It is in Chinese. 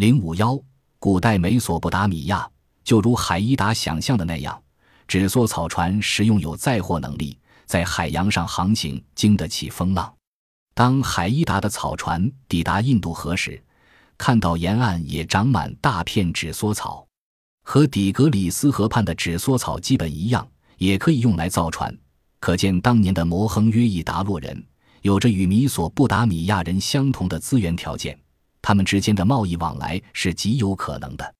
零五幺，古代美索不达米亚就如海伊达想象的那样，纸梭草船实用有载货能力，在海洋上航行经得起风浪。当海伊达的草船抵达印度河时，看到沿岸也长满大片纸梭草，和底格里斯河畔的纸梭草基本一样，也可以用来造船。可见当年的摩亨约伊达洛人有着与米索不达米亚人相同的资源条件。他们之间的贸易往来是极有可能的。